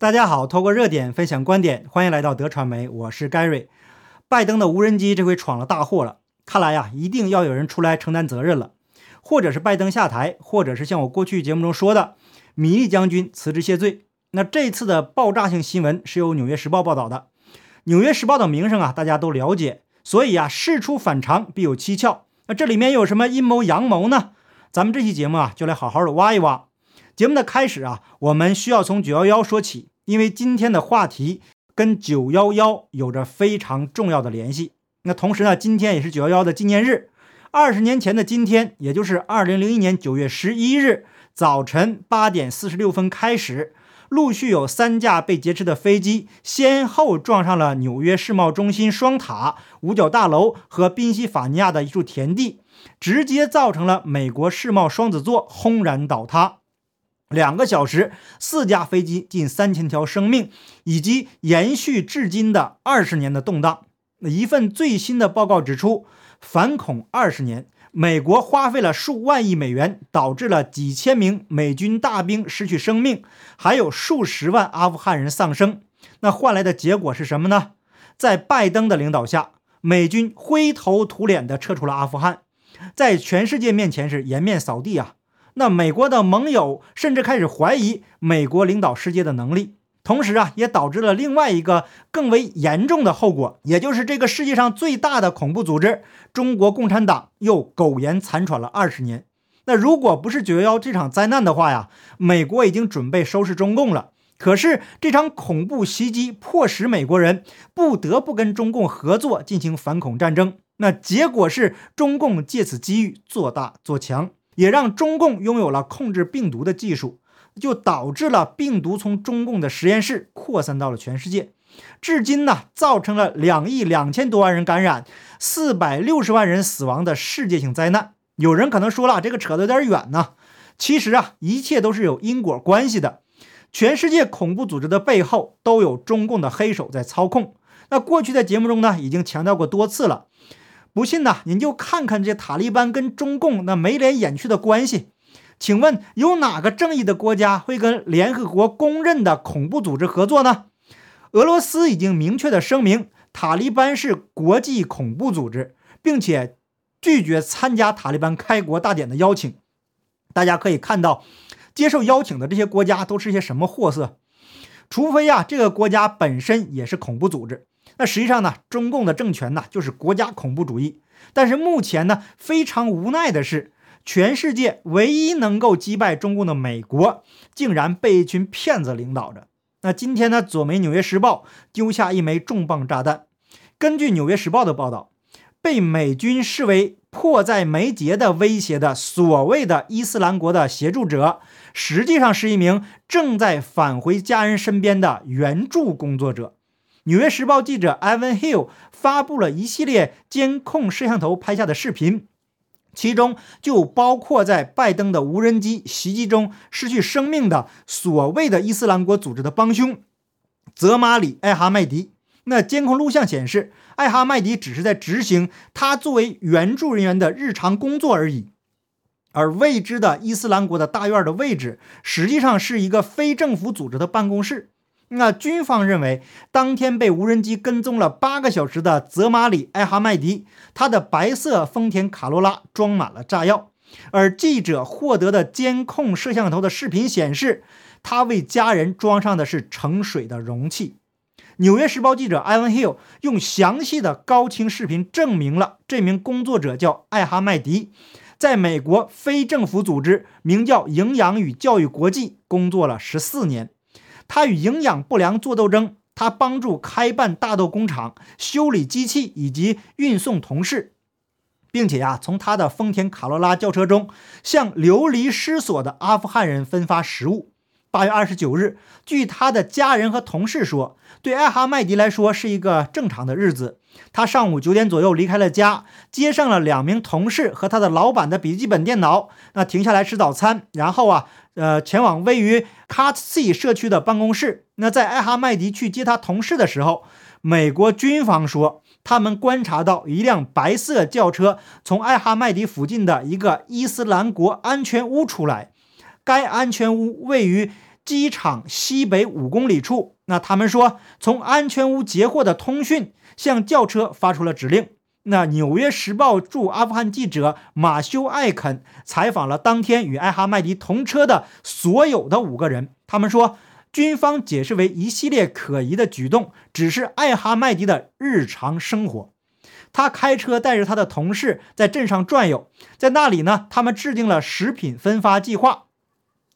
大家好，透过热点分享观点，欢迎来到德传媒，我是 Gary。拜登的无人机这回闯了大祸了，看来呀，一定要有人出来承担责任了，或者是拜登下台，或者是像我过去节目中说的，米利将军辞职谢罪。那这次的爆炸性新闻是由《纽约时报》报道的，《纽约时报》的名声啊，大家都了解，所以啊，事出反常必有蹊跷。那这里面有什么阴谋阳谋呢？咱们这期节目啊，就来好好的挖一挖。节目的开始啊，我们需要从九幺幺说起，因为今天的话题跟九幺幺有着非常重要的联系。那同时呢，今天也是九幺幺的纪念日。二十年前的今天，也就是二零零一年九月十一日早晨八点四十六分开始，陆续有三架被劫持的飞机先后撞上了纽约世贸中心双塔、五角大楼和宾夕法尼亚的一处田地，直接造成了美国世贸双子座轰然倒塌。两个小时，四架飞机，近三千条生命，以及延续至今的二十年的动荡。一份最新的报告指出，反恐二十年，美国花费了数万亿美元，导致了几千名美军大兵失去生命，还有数十万阿富汗人丧生。那换来的结果是什么呢？在拜登的领导下，美军灰头土脸地撤出了阿富汗，在全世界面前是颜面扫地啊。那美国的盟友甚至开始怀疑美国领导世界的能力，同时啊，也导致了另外一个更为严重的后果，也就是这个世界上最大的恐怖组织——中国共产党又苟延残喘了二十年。那如果不是九幺幺这场灾难的话呀，美国已经准备收拾中共了。可是这场恐怖袭击迫使美国人不得不跟中共合作进行反恐战争。那结果是中共借此机遇做大做强。也让中共拥有了控制病毒的技术，就导致了病毒从中共的实验室扩散到了全世界，至今呢，造成了两亿两千多万人感染、四百六十万人死亡的世界性灾难。有人可能说了，这个扯得有点远呢。其实啊，一切都是有因果关系的。全世界恐怖组织的背后都有中共的黑手在操控。那过去在节目中呢，已经强调过多次了。不信呐，您就看看这塔利班跟中共那眉来眼去的关系。请问有哪个正义的国家会跟联合国公认的恐怖组织合作呢？俄罗斯已经明确的声明，塔利班是国际恐怖组织，并且拒绝参加塔利班开国大典的邀请。大家可以看到，接受邀请的这些国家都是些什么货色？除非呀，这个国家本身也是恐怖组织。那实际上呢，中共的政权呢就是国家恐怖主义。但是目前呢，非常无奈的是，全世界唯一能够击败中共的美国，竟然被一群骗子领导着。那今天呢，左媒《纽约时报》丢下一枚重磅炸弹。根据《纽约时报》的报道，被美军视为迫在眉睫的威胁的所谓的伊斯兰国的协助者，实际上是一名正在返回家人身边的援助工作者。《纽约时报》记者 Evan Hill 发布了一系列监控摄像头拍下的视频，其中就包括在拜登的无人机袭击中失去生命的所谓的伊斯兰国组织的帮凶泽马里·艾哈迈迪。那监控录像显示，艾哈迈迪只是在执行他作为援助人员的日常工作而已，而未知的伊斯兰国的大院的位置实际上是一个非政府组织的办公室。那军方认为，当天被无人机跟踪了八个小时的泽马里·艾哈迈迪，他的白色丰田卡罗拉装满了炸药。而记者获得的监控摄像头的视频显示，他为家人装上的是盛水的容器。纽约时报记者艾文· Hill 用详细的高清视频证明了这名工作者叫艾哈迈迪，在美国非政府组织名叫营养与教育国际工作了十四年。他与营养不良作斗争，他帮助开办大豆工厂、修理机器以及运送同事，并且呀，从他的丰田卡罗拉轿车中向流离失所的阿富汗人分发食物。八月二十九日，据他的家人和同事说，对艾哈迈迪来说是一个正常的日子。他上午九点左右离开了家，接上了两名同事和他的老板的笔记本电脑，那停下来吃早餐，然后啊。呃，前往位于 Cut C 社区的办公室。那在艾哈迈迪去接他同事的时候，美国军方说，他们观察到一辆白色轿车从艾哈迈迪附近的一个伊斯兰国安全屋出来。该安全屋位于机场西北五公里处，那他们说从安全屋截获的通讯向轿车发出了指令。那《纽约时报》驻阿富汗记者马修·艾肯采访了当天与艾哈迈迪同车的所有的五个人，他们说，军方解释为一系列可疑的举动，只是艾哈迈迪的日常生活。他开车带着他的同事在镇上转悠，在那里呢，他们制定了食品分发计划。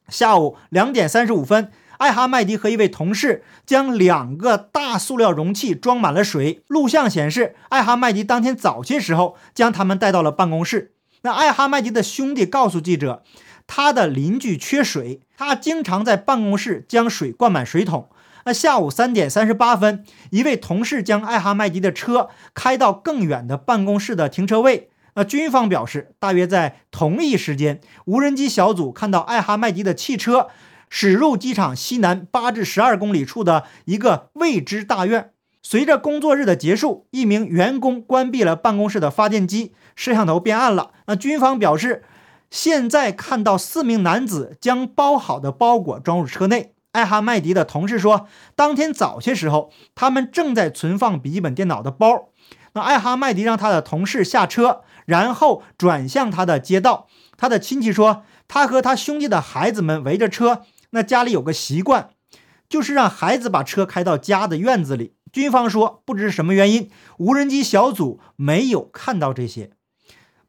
下午两点三十五分。艾哈迈迪和一位同事将两个大塑料容器装满了水。录像显示，艾哈迈迪当天早些时候将他们带到了办公室。那艾哈迈迪的兄弟告诉记者，他的邻居缺水，他经常在办公室将水灌满水桶。那下午三点三十八分，一位同事将艾哈迈迪的车开到更远的办公室的停车位。那军方表示，大约在同一时间，无人机小组看到艾哈迈迪的汽车。驶入机场西南八至十二公里处的一个未知大院。随着工作日的结束，一名员工关闭了办公室的发电机，摄像头变暗了。那军方表示，现在看到四名男子将包好的包裹装入车内。艾哈迈迪的同事说，当天早些时候，他们正在存放笔记本电脑的包。那艾哈迈迪让他的同事下车，然后转向他的街道。他的亲戚说，他和他兄弟的孩子们围着车。那家里有个习惯，就是让孩子把车开到家的院子里。军方说，不知什么原因，无人机小组没有看到这些。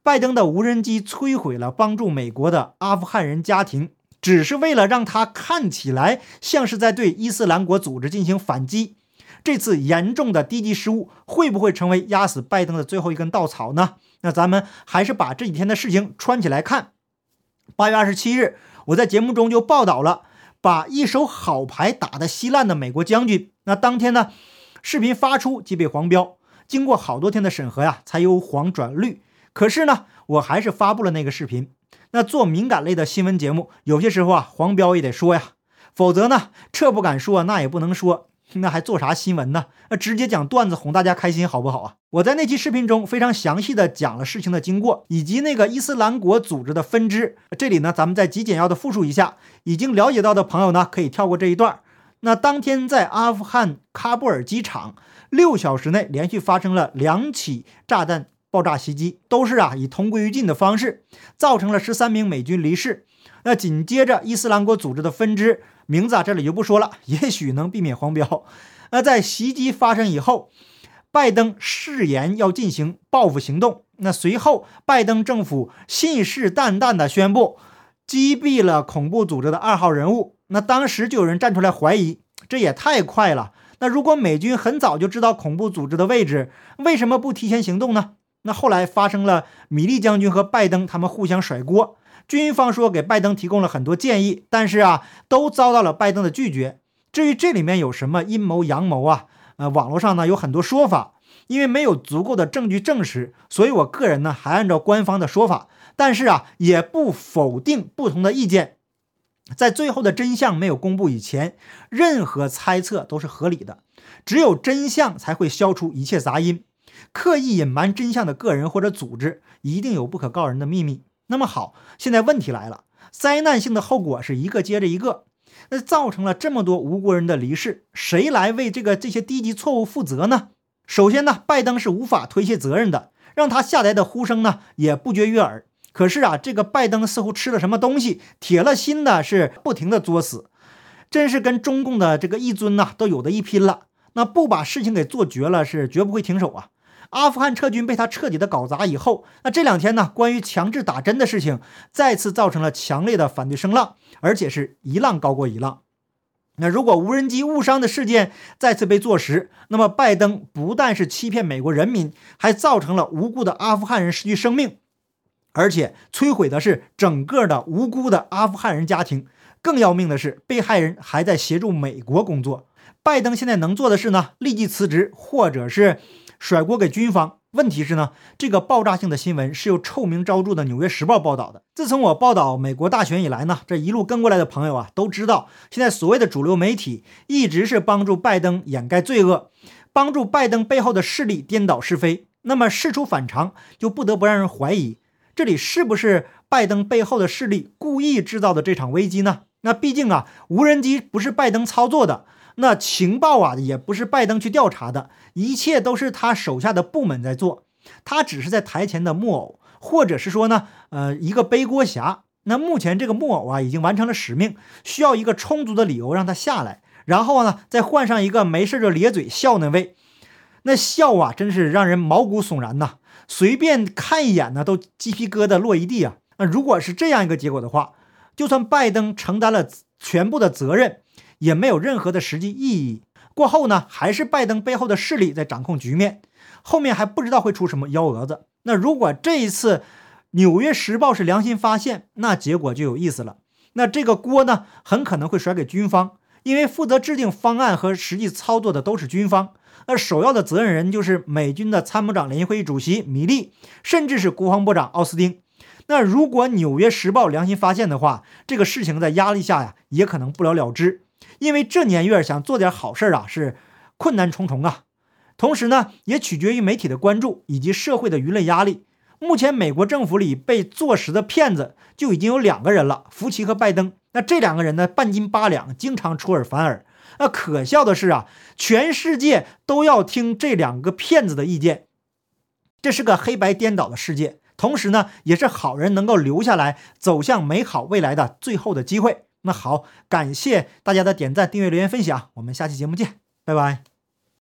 拜登的无人机摧毁了帮助美国的阿富汗人家庭，只是为了让他看起来像是在对伊斯兰国组织进行反击。这次严重的低级失误会不会成为压死拜登的最后一根稻草呢？那咱们还是把这几天的事情串起来看。八月二十七日，我在节目中就报道了。把一手好牌打得稀烂的美国将军，那当天呢，视频发出即被黄标，经过好多天的审核呀，才由黄转绿。可是呢，我还是发布了那个视频。那做敏感类的新闻节目，有些时候啊，黄标也得说呀，否则呢，这不敢说，那也不能说。那还做啥新闻呢？那直接讲段子哄大家开心好不好啊？我在那期视频中非常详细的讲了事情的经过，以及那个伊斯兰国组织的分支。这里呢，咱们再极简要的复述一下。已经了解到的朋友呢，可以跳过这一段。那当天在阿富汗喀布尔机场，六小时内连续发生了两起炸弹爆炸袭击，都是啊以同归于尽的方式，造成了十三名美军离世。那紧接着，伊斯兰国组织的分支。名字啊，这里就不说了，也许能避免黄标。那在袭击发生以后，拜登誓言要进行报复行动。那随后，拜登政府信誓旦旦地宣布击毙了恐怖组织的二号人物。那当时就有人站出来怀疑，这也太快了。那如果美军很早就知道恐怖组织的位置，为什么不提前行动呢？那后来发生了米利将军和拜登他们互相甩锅。军方说给拜登提供了很多建议，但是啊，都遭到了拜登的拒绝。至于这里面有什么阴谋阳谋啊，呃，网络上呢有很多说法，因为没有足够的证据证实，所以我个人呢还按照官方的说法，但是啊，也不否定不同的意见。在最后的真相没有公布以前，任何猜测都是合理的。只有真相才会消除一切杂音。刻意隐瞒真相的个人或者组织，一定有不可告人的秘密。那么好，现在问题来了，灾难性的后果是一个接着一个，那造成了这么多无辜人的离世，谁来为这个这些低级错误负责呢？首先呢，拜登是无法推卸责任的，让他下台的呼声呢也不绝于耳。可是啊，这个拜登似乎吃了什么东西，铁了心的是不停的作死，真是跟中共的这个一尊呐都有的一拼了。那不把事情给做绝了，是绝不会停手啊。阿富汗撤军被他彻底的搞砸以后，那这两天呢，关于强制打针的事情再次造成了强烈的反对声浪，而且是一浪高过一浪。那如果无人机误伤的事件再次被坐实，那么拜登不但是欺骗美国人民，还造成了无辜的阿富汗人失去生命，而且摧毁的是整个的无辜的阿富汗人家庭。更要命的是，被害人还在协助美国工作。拜登现在能做的事呢，立即辞职，或者是。甩锅给军方。问题是呢，这个爆炸性的新闻是由臭名昭著的《纽约时报》报道的。自从我报道美国大选以来呢，这一路跟过来的朋友啊，都知道，现在所谓的主流媒体一直是帮助拜登掩盖罪恶，帮助拜登背后的势力颠倒是非。那么事出反常，就不得不让人怀疑，这里是不是拜登背后的势力故意制造的这场危机呢？那毕竟啊，无人机不是拜登操作的，那情报啊也不是拜登去调查的，一切都是他手下的部门在做，他只是在台前的木偶，或者是说呢，呃，一个背锅侠。那目前这个木偶啊已经完成了使命，需要一个充足的理由让他下来，然后呢再换上一个没事就咧嘴笑那位，那笑啊真是让人毛骨悚然呐，随便看一眼呢都鸡皮疙瘩落一地啊。那如果是这样一个结果的话，就算拜登承担了全部的责任，也没有任何的实际意义。过后呢，还是拜登背后的势力在掌控局面，后面还不知道会出什么幺蛾子。那如果这一次，《纽约时报》是良心发现，那结果就有意思了。那这个锅呢，很可能会甩给军方，因为负责制定方案和实际操作的都是军方。那首要的责任人就是美军的参谋长联席会议主席米利，甚至是国防部长奥斯汀。那如果《纽约时报》良心发现的话，这个事情在压力下呀，也可能不了了之。因为这年月想做点好事啊，是困难重重啊。同时呢，也取决于媒体的关注以及社会的舆论压力。目前美国政府里被坐实的骗子就已经有两个人了，福奇和拜登。那这两个人呢，半斤八两，经常出尔反尔。那可笑的是啊，全世界都要听这两个骗子的意见，这是个黑白颠倒的世界。同时呢，也是好人能够留下来，走向美好未来的最后的机会。那好，感谢大家的点赞、订阅、留言、分享，我们下期节目见，拜拜。